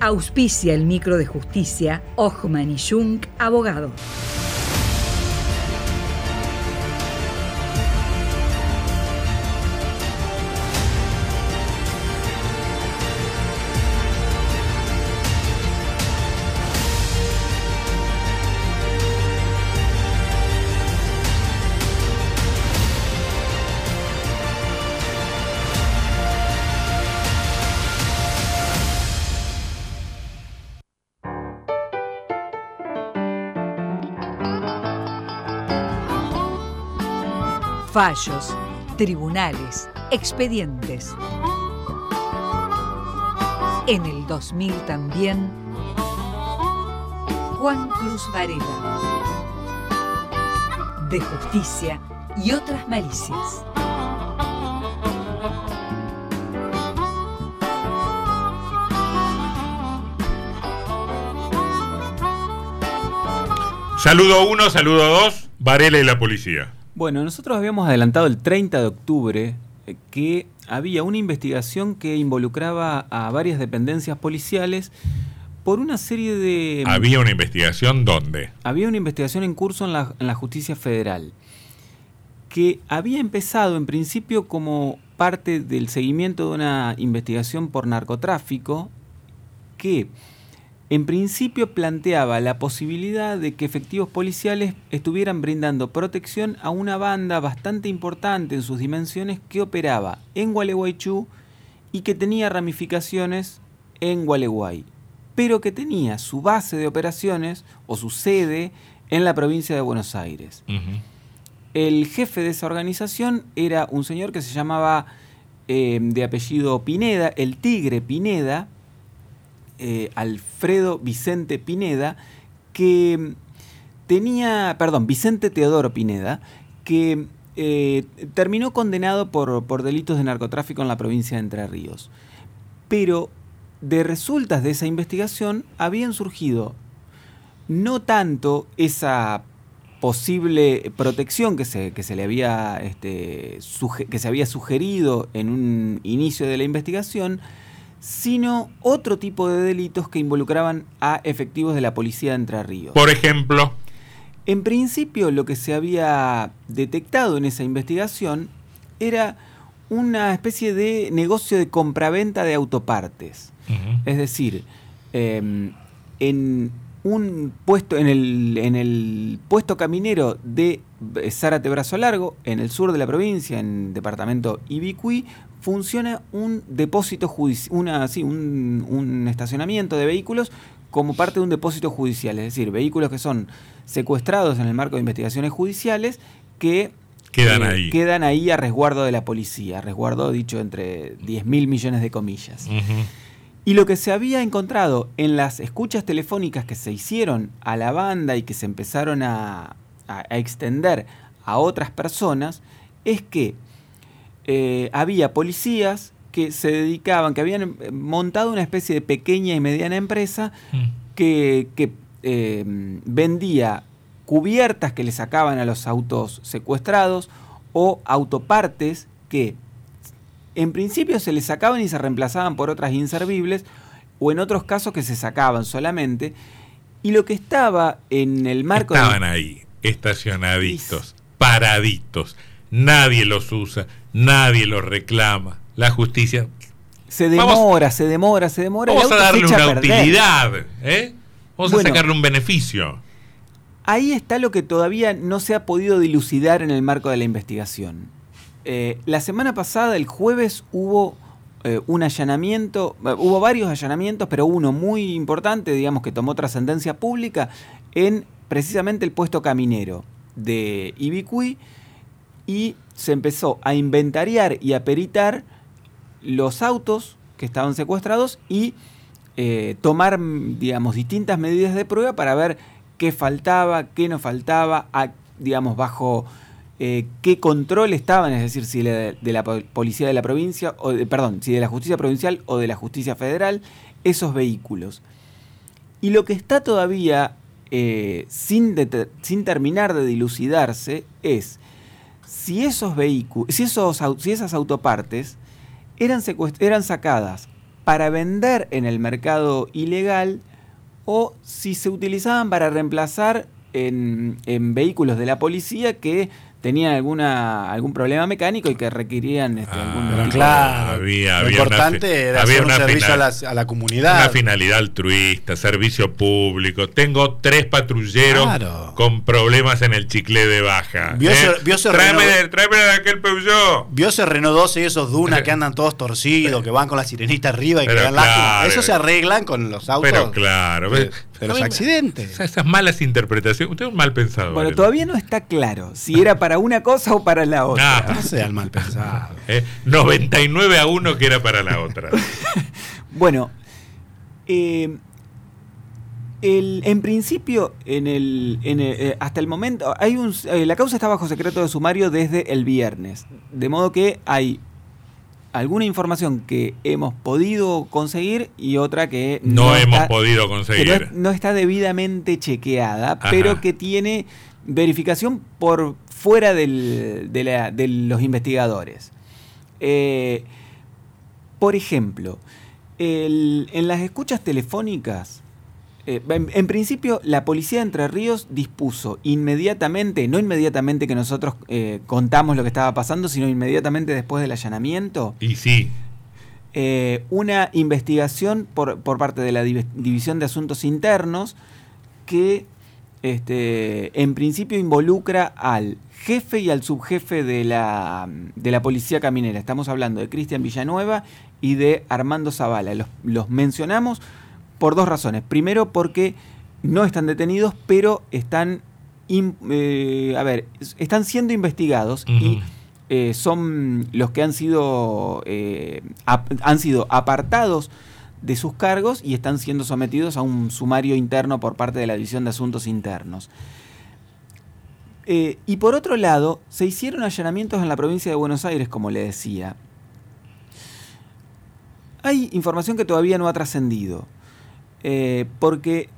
Auspicia el micro de justicia Ochman y Jung, abogado. Fallos, tribunales, expedientes. En el 2000 también, Juan Cruz Varela. De justicia y otras malicias. Saludo uno, saludo dos, Varela y la policía. Bueno, nosotros habíamos adelantado el 30 de octubre eh, que había una investigación que involucraba a varias dependencias policiales por una serie de... ¿Había una investigación dónde? Había una investigación en curso en la, en la justicia federal que había empezado en principio como parte del seguimiento de una investigación por narcotráfico que en principio planteaba la posibilidad de que efectivos policiales estuvieran brindando protección a una banda bastante importante en sus dimensiones que operaba en Gualeguaychú y que tenía ramificaciones en Gualeguay, pero que tenía su base de operaciones o su sede en la provincia de Buenos Aires. El jefe de esa organización era un señor que se llamaba eh, de apellido Pineda, el Tigre Pineda, eh, Alfredo Vicente Pineda, que tenía, perdón, Vicente Teodoro Pineda, que eh, terminó condenado por, por delitos de narcotráfico en la provincia de Entre Ríos. Pero de resultas de esa investigación habían surgido no tanto esa posible protección que se, que se le había, este, que se había sugerido en un inicio de la investigación, sino otro tipo de delitos que involucraban a efectivos de la policía de Entre Ríos. Por ejemplo. En principio lo que se había detectado en esa investigación era una especie de negocio de compraventa de autopartes. Es decir, em, en un puesto, en el, en el puesto caminero de Zárate Brazo Largo, en el sur de la provincia, en el departamento Ibicuí, funciona un depósito judicial, un, un estacionamiento de vehículos como parte de un depósito judicial, es decir, vehículos que son secuestrados en el marco de investigaciones judiciales que quedan, eh, ahí. quedan ahí a resguardo de la policía, a resguardo dicho entre 10 mil millones de comillas. Y lo que se había encontrado en las escuchas telefónicas que se hicieron a la banda y que se empezaron a, a extender a otras personas es que eh, había policías que se dedicaban, que habían eh, montado una especie de pequeña y mediana empresa mm. que, eh, vendía cubiertas que le sacaban a los autos secuestrados o autopartes que en principio se les sacaban y se reemplazaban por otras inservibles o en otros casos que se sacaban solamente. Y lo que estaba en el marco... Estaban ahí, estacionaditos, paraditos. Nadie los usa nadie lo reclama. La justicia. Se demora, se demora, se demora. Vamos a darle una utilidad, ¿eh? Vamos a sacarle un beneficio. Ahí está lo que todavía no se ha podido dilucidar en el marco de la investigación. Eh, la semana pasada, el jueves, hubo eh, un allanamiento, hubo varios allanamientos, pero uno muy importante, digamos, que tomó trascendencia pública en precisamente el puesto caminero de Ibicuí y se empezó a inventariar y a peritar los autos que estaban secuestrados y eh, tomar, digamos, distintas medidas de prueba para ver qué faltaba, qué no faltaba, digamos, bajo eh, qué control estaban, es decir, si de, la policía de la provincia, o perdón, si de la justicia provincial o de la justicia federal, esos vehículos. Y lo que está todavía eh, sin, sin terminar de dilucidarse es si esos vehículos, si, esos, si esas autopartes eran, eran sacadas para vender en el mercado ilegal o si se utilizaban para reemplazar en, en vehículos de la policía que tenían alguna algún problema mecánico y que requerían este, Ah, algún tipo claro. Había- lo había importante era había hacer un una servicio final- a la, a la comunidad. Una finalidad altruista, servicio público. Tengo tres patrulleros Claro. con problemas en el chicle de baja. Vio ¿eh? vio tráeme, Renault- de, tráeme de aquel Peugeot. Vio ese Renault 12 y esos Duna que andan todos torcidos, que van con la sirenita arriba y que dan lástima. claro. Eso se arreglan con los autos Pero claro. ¿ves? De los accidentes. Esas, malas interpretaciones. Usted es un mal pensador. Bueno, todavía no está claro si era para una cosa o para la otra. Ah. No sean mal pensados. ¿Eh? 99 a 1 que era para la otra. Bueno, eh, el- en principio, en el, en el- eh, hasta el momento, hay un, eh, la causa está bajo secreto de sumario desde el viernes, de modo que hay alguna información que hemos podido conseguir y otra que No, hemos está- podido no, conseguir. no está debidamente chequeada, Ajá. pero que tiene verificación por fuera del- de, la- de los investigadores. Eh, por ejemplo, el- en las escuchas telefónicas, eh, en, en principio la policía de Entre Ríos dispuso inmediatamente, no inmediatamente que nosotros eh, contamos lo que estaba pasando, sino inmediatamente después del allanamiento, Y sí, eh, una investigación por, por parte de la Div- División de Asuntos Internos que este, en principio involucra al jefe y al subjefe de la, de la Policía Caminera. Estamos hablando de Cristian Villanueva y de Armando Zavala. Los, los mencionamos por dos razones. Primero porque no están detenidos, pero están, in- eh, a ver, están siendo investigados y eh, son los que han sido, eh, ap- han sido apartados de sus cargos y están siendo sometidos a un sumario interno por parte de la División de Asuntos Internos. Y por otro lado, se hicieron allanamientos en la provincia de Buenos Aires, como le decía. Hay información que todavía no ha trascendido, eh, porque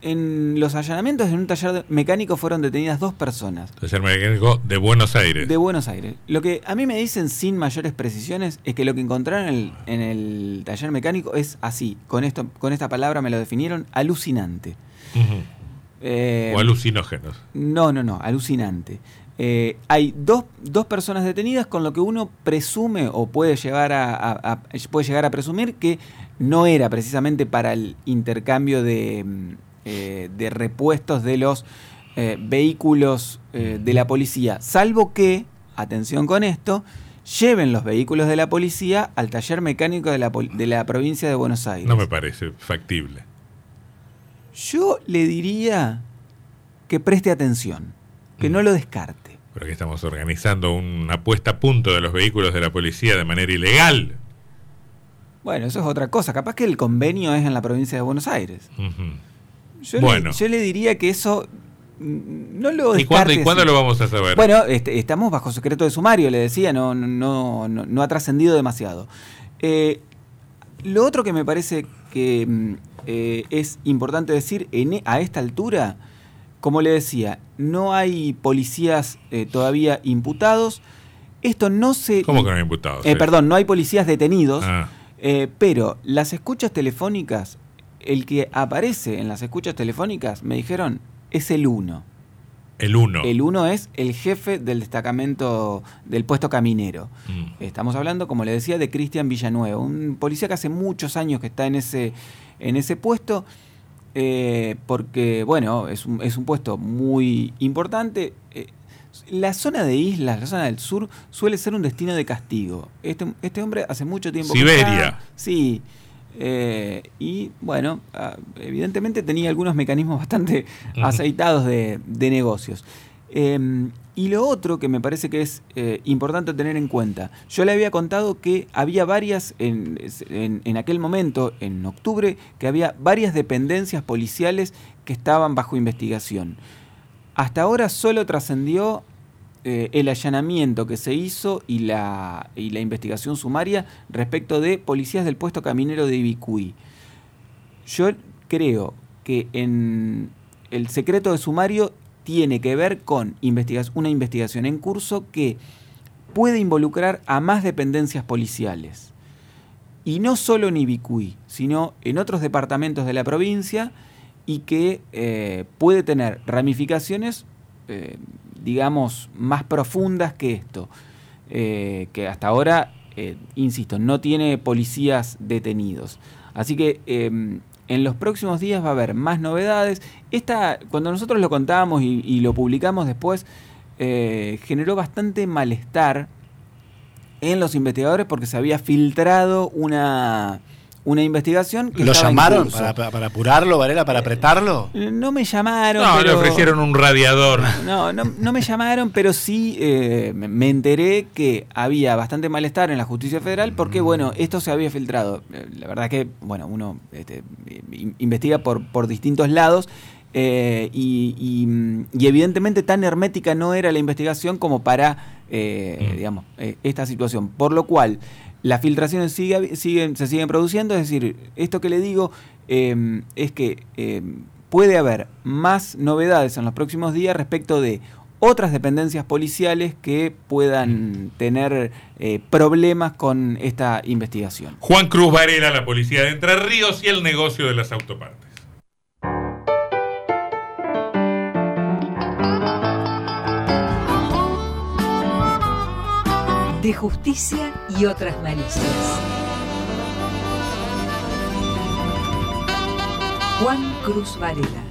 en los allanamientos en un taller mecánico fueron detenidas dos personas taller mecánico de Buenos Aires. de Buenos Aires. Lo que a mí me dicen sin mayores precisiones es que lo que encontraron en el, en el taller mecánico es así, con, esto, con esta palabra me lo definieron, alucinante. Eh, o alucinógenos. no, no, no, alucinante. Eh, hay dos, dos personas detenidas con lo que uno presume o puede llegar a, a- a- puede llegar a presumir que no era precisamente para el intercambio de, mm, eh, de repuestos de los eh, vehículos eh, de la policía, salvo que, atención con esto, lleven los vehículos de la policía al taller mecánico de la, de la provincia de Buenos Aires. No me parece factible. Yo le diría que preste atención, que no lo descarte. Pero que estamos organizando una puesta a punto de los vehículos de la policía de manera ilegal. Bueno, eso es otra cosa. Capaz que el convenio es en la provincia de Buenos Aires. Yo, Bueno. le, yo le diría que eso mm, no lo ¿Y cuándo, ¿Y cuándo lo vamos a saber? Bueno, este, estamos bajo secreto de sumario, le decía, no, no, no, no ha trascendido demasiado. Eh, lo otro que me parece que mm, eh, es importante decir en e- a esta altura, como le decía, no hay policías eh, todavía imputados. Esto no se... ¿Cómo que no hay imputados? Eh, perdón, no hay policías detenidos. Ah, Eh, pero las escuchas telefónicas, el que aparece en las escuchas telefónicas, me dijeron, es el 1. el 1. El 1 es el jefe del destacamento del puesto caminero. Mm. Estamos hablando, como le decía, de Cristian Villanueva, un policía que hace muchos años que está en ese, en ese puesto, eh, porque, bueno, es un, es un puesto muy importante. Eh, la zona de islas, la zona del sur, suele ser un destino de castigo. Este, este hombre hace mucho tiempo Siberia. sí. eh, y bueno, ah, evidentemente tenía algunos mecanismos bastante aceitados de, de negocios. Eh, y lo otro que me parece que es eh, importante tener en cuenta, yo le había contado que había varias, en, en- en aquel momento, en octubre, que había varias dependencias policiales que estaban bajo investigación. Hasta ahora solo trascendió eh, el allanamiento que se hizo y la, y la investigación sumaria respecto de policías del puesto caminero de Ibicuí. Yo creo que en el secreto de sumario tiene que ver con una investigación en curso que puede involucrar a más dependencias policiales. y no solo en Ibicuí, sino en otros departamentos de la provincia y que eh, puede tener ramificaciones, eh, digamos, más profundas que esto, eh, que hasta ahora, insisto, no tiene policías detenidos. Así que em, en los próximos días va a haber más novedades. Esta, cuando nosotros lo contábamos y, lo publicamos después, generó bastante malestar en los investigadores porque se había filtrado una, una investigación que ¿Lo llamaron para, apurarlo, Varela, para apretarlo? Eh, no me llamaron. No, le ofrecieron un radiador. No, no, me llamaron, pero sí eh, me enteré que había bastante malestar en la justicia federal porque, bueno, esto se había filtrado. Eh, la verdad que, bueno, uno este, investiga por, por distintos lados. y, evidentemente tan hermética no era la investigación como para, mm. digamos, esta situación. Por lo cual, las filtraciones sigue, siguen, se siguen produciendo, es decir, esto que le digo em, es que em, puede haber más novedades en los próximos días respecto de otras dependencias policiales que puedan tener eh, problemas con esta investigación. Juan Cruz Varela, la policía de Entre Ríos y el negocio de las autopartes. De justicia y otras malicias. Juan Cruz Varela.